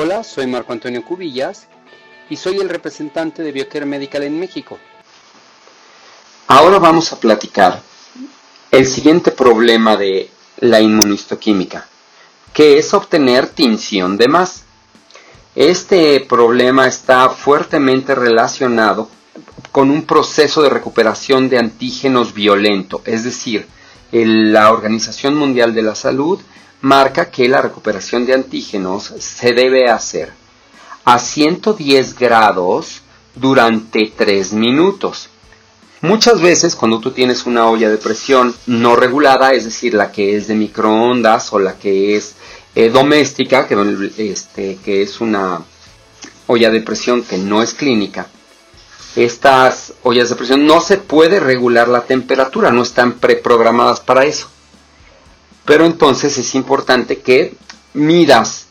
Hola, soy Marco Antonio Cubillas y soy el representante de Biocare Medical en México. Ahora vamos a platicar el siguiente problema de la inmunistoquímica, que es obtener tinción de más. Este problema está fuertemente relacionado con un proceso de recuperación de antígenos violento, es decir, la Organización Mundial de la Salud marca que la recuperación de antígenos se debe hacer a 110 grados durante 3 minutos. Muchas veces cuando tú tienes una olla de presión no regulada, es decir, la que es de microondas o la que es eh, doméstica, este, que es una olla de presión que no es clínica, estas ollas de presión no se puede regular la temperatura, no están preprogramadas para eso. Pero entonces es importante que miras,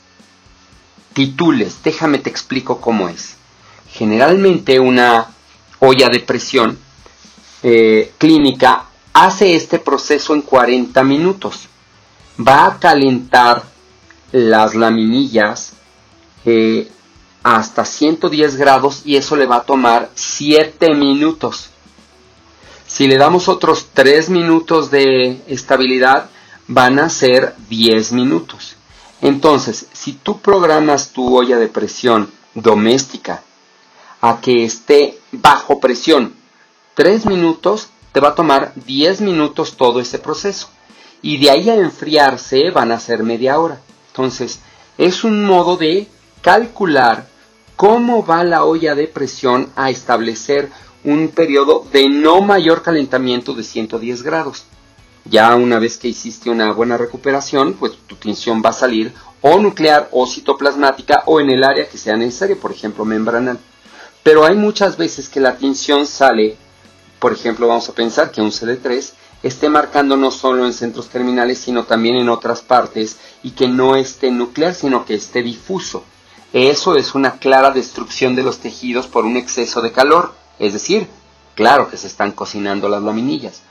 titules, déjame te explico cómo es. Generalmente una olla de presión eh, clínica hace este proceso en 40 minutos. Va a calentar las laminillas eh, hasta 110 grados y eso le va a tomar 7 minutos. Si le damos otros 3 minutos de estabilidad, van a ser 10 minutos. Entonces, si tú programas tu olla de presión doméstica a que esté bajo presión 3 minutos, te va a tomar 10 minutos todo ese proceso. Y de ahí a enfriarse van a ser media hora. Entonces, es un modo de calcular cómo va la olla de presión a establecer un periodo de no mayor calentamiento de 110 grados. Ya una vez que hiciste una buena recuperación, pues tu tensión va a salir o nuclear o citoplasmática o en el área que sea necesaria, por ejemplo membranal. Pero hay muchas veces que la tensión sale, por ejemplo vamos a pensar que un CD3 esté marcando no solo en centros terminales, sino también en otras partes y que no esté nuclear, sino que esté difuso. Eso es una clara destrucción de los tejidos por un exceso de calor, es decir, claro que se están cocinando las laminillas.